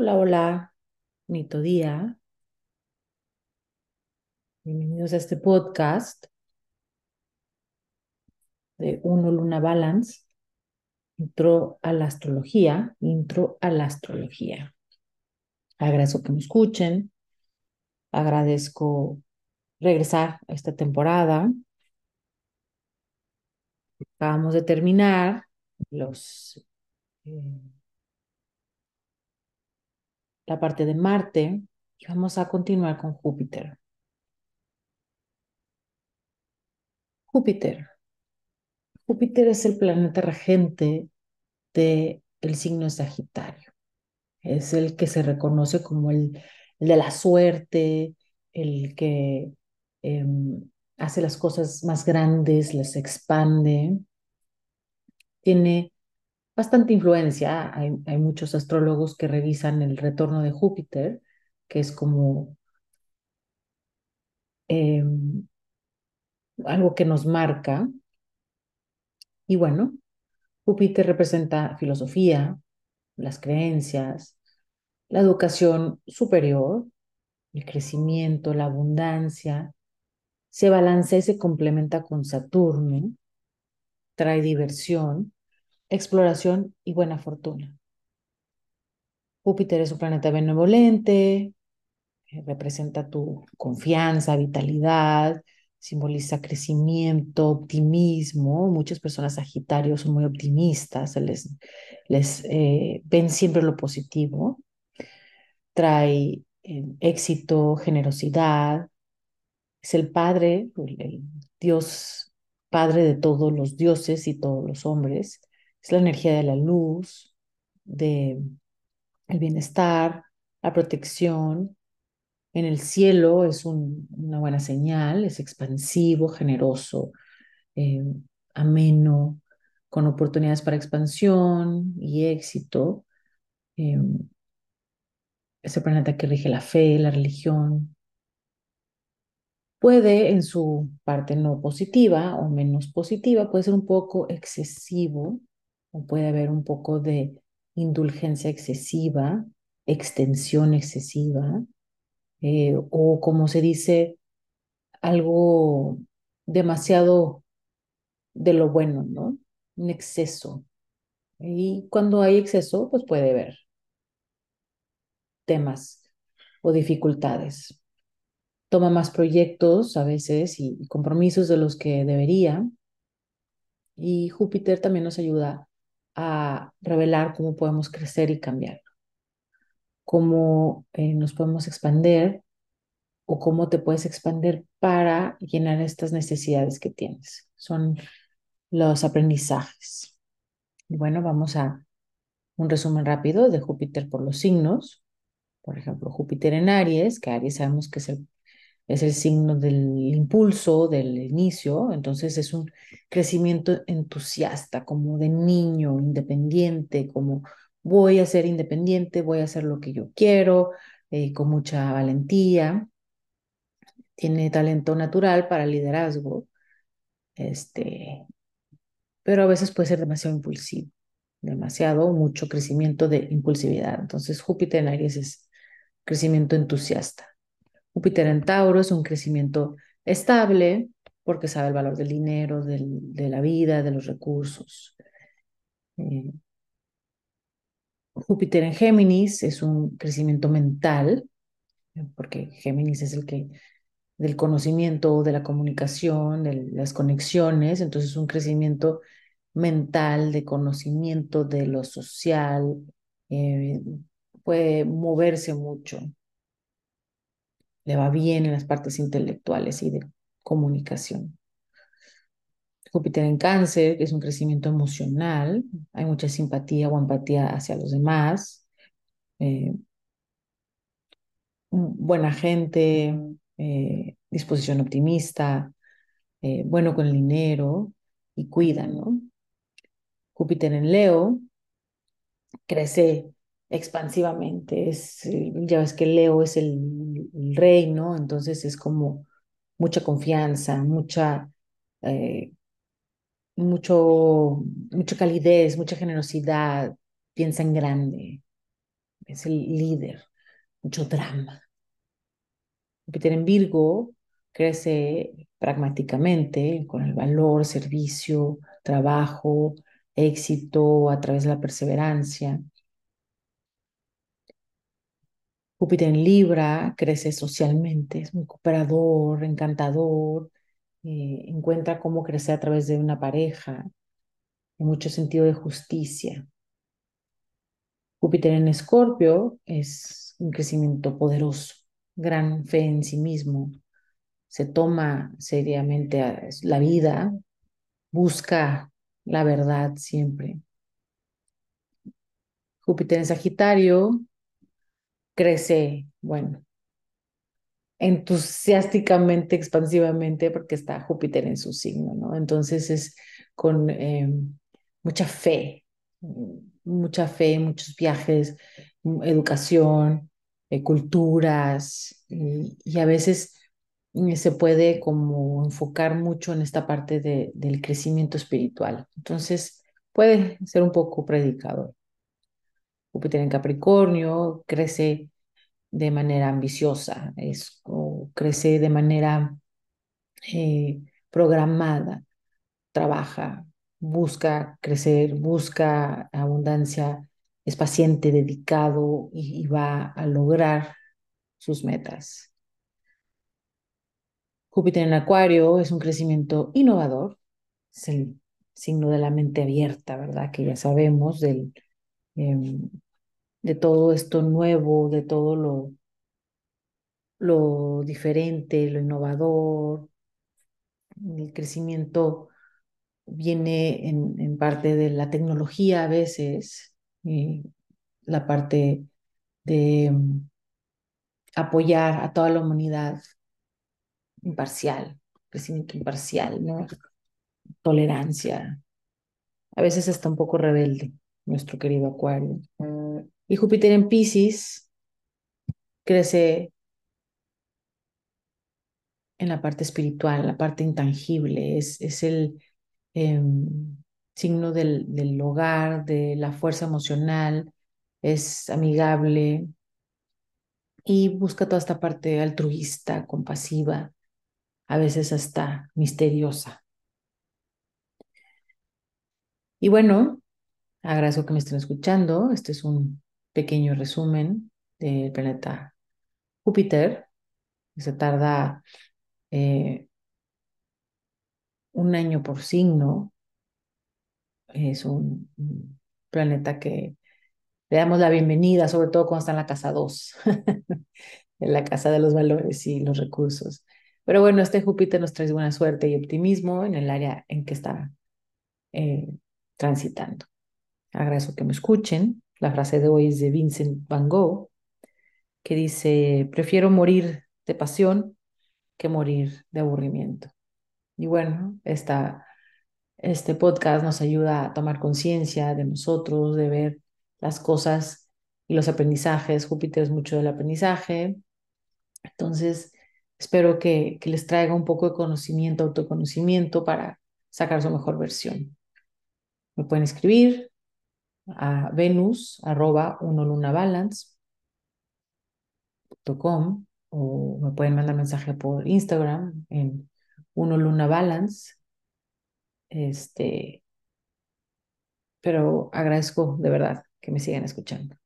Hola, hola, bonito día. Bienvenidos a este podcast de Uno Luna Balance, intro a la astrología, intro a la astrología. Agradezco que me escuchen, agradezco regresar a esta temporada. Acabamos de terminar los, eh, la parte de Marte y vamos a continuar con Júpiter. Júpiter. Júpiter es el planeta regente del el signo de Sagitario. Es el que se reconoce como el, el de la suerte, el que em, hace las cosas más grandes, las expande. Tiene bastante influencia. Hay, hay muchos astrólogos que revisan el retorno de Júpiter, que es como em, algo que nos marca. Y bueno, Júpiter representa filosofía, las creencias, la educación superior, el crecimiento, la abundancia. Se balancea y se complementa con Saturno, trae diversión, exploración y buena fortuna. Júpiter es un planeta benevolente, eh, representa tu confianza, vitalidad, simboliza crecimiento, optimismo. Muchas personas Sagitarios son muy optimistas, les, eh, ven siempre lo positivo. Trae eh, éxito, generosidad. Es el Padre, el Dios Padre de todos los dioses y todos los hombres. Es la energía de la luz, de el bienestar, la protección, en el cielo es un, una buena señal, es expansivo, generoso, eh, ameno, con oportunidades para expansión y éxito. Eh, es el planeta que rige la fe, la religión. Puede, en su parte no positiva o menos positiva, puede ser un poco excesivo o puede haber un poco de indulgencia excesiva, extensión excesiva, eh, o como se dice, algo demasiado de lo bueno, ¿no? Un exceso. Y cuando hay exceso, pues puede haber temas o dificultades. Toma más proyectos a veces y compromisos de los que debería. Y Júpiter también nos ayuda a revelar cómo podemos crecer y cambiar, cómo eh, nos podemos expandir o cómo te puedes expandir para llenar estas necesidades que tienes. Son los aprendizajes. Bueno, vamos a un resumen rápido de Júpiter por los signos. Por ejemplo, Júpiter en Aries, que Aries sabemos que es el, es el signo del impulso, del inicio, entonces es un crecimiento entusiasta, como de niño, independiente, como voy a ser independiente, voy a hacer lo que yo quiero, eh, con mucha valentía tiene talento natural para liderazgo, este, pero a veces puede ser demasiado impulsivo, demasiado, mucho crecimiento de impulsividad. Entonces Júpiter en Aries es crecimiento entusiasta. Júpiter en Tauro es un crecimiento estable porque sabe el valor del dinero, del, de la vida, de los recursos. Eh, Júpiter en Géminis es un crecimiento mental, porque Géminis es el que del conocimiento, de la comunicación, de las conexiones, entonces un crecimiento mental, de conocimiento de lo social, eh, puede moverse mucho, le va bien en las partes intelectuales y de comunicación. Júpiter en cáncer es un crecimiento emocional, hay mucha simpatía o empatía hacia los demás, eh, buena gente, eh, disposición optimista, eh, bueno con el dinero y cuida, ¿no? Júpiter en Leo crece expansivamente, es, eh, ya ves que Leo es el, rey, ¿no? Entonces es como mucha confianza, mucha, mucho, mucha calidez, mucha generosidad, piensa en grande, es el líder, mucho drama. Júpiter en Virgo crece pragmáticamente con el valor, servicio, trabajo, éxito a través de la perseverancia. Júpiter en Libra crece socialmente, es muy cooperador, encantador, eh, encuentra cómo crecer a través de una pareja, en mucho sentido de justicia. Júpiter en Escorpio es un crecimiento poderoso, gran fe en sí mismo, se toma seriamente la vida, busca la verdad siempre. Júpiter en Sagitario crece, bueno, entusiásticamente, expansivamente, porque está Júpiter en su signo, ¿no? Entonces es con eh, mucha fe, mucha fe, muchos viajes, educación, eh, culturas, y, a veces eh, se puede como enfocar mucho en esta parte de, del crecimiento espiritual. Entonces puede ser un poco predicador. Júpiter en Capricornio crece de manera ambiciosa, es, crece de manera eh, programada, trabaja, busca crecer, busca abundancia, es paciente, dedicado y, va a lograr sus metas. Júpiter en Acuario es un crecimiento innovador, es el signo de la mente abierta, ¿verdad? Que ya sabemos del, em, de todo esto nuevo, de todo lo, lo diferente, lo innovador, el crecimiento viene en, parte de la tecnología a veces, y la parte de mm, apoyar a toda la humanidad imparcial, crecimiento imparcial, ¿no? Tolerancia. A veces está un poco rebelde, nuestro querido Acuario. Y Júpiter en Pisces crece en la parte espiritual, la parte intangible, es, es el em, signo del, del hogar, de la fuerza emocional, es amigable y busca toda esta parte altruista, compasiva, a veces hasta misteriosa. Y bueno, agradezco que me estén escuchando. Este es un pequeño resumen del planeta Júpiter. Se tarda eh, un año por signo. Es un, planeta que le damos la bienvenida, sobre todo cuando está en la casa 2, en la casa de los valores y los recursos. Pero bueno, este Júpiter nos trae buena suerte y optimismo en el área en que está eh, transitando. Agradezco que me escuchen. La frase de hoy es de Vincent Van Gogh, que dice, prefiero morir de pasión que morir de aburrimiento. Y bueno, esta, este podcast nos ayuda a tomar conciencia de nosotros, de ver las cosas y los aprendizajes. Júpiter es mucho del aprendizaje. Entonces, espero que, que les traiga un poco de conocimiento, autoconocimiento para sacar su mejor versión. Me pueden escribir a venus arroba o me pueden mandar mensaje por Instagram en uno luna balance. Este, pero agradezco de verdad que me sigan escuchando.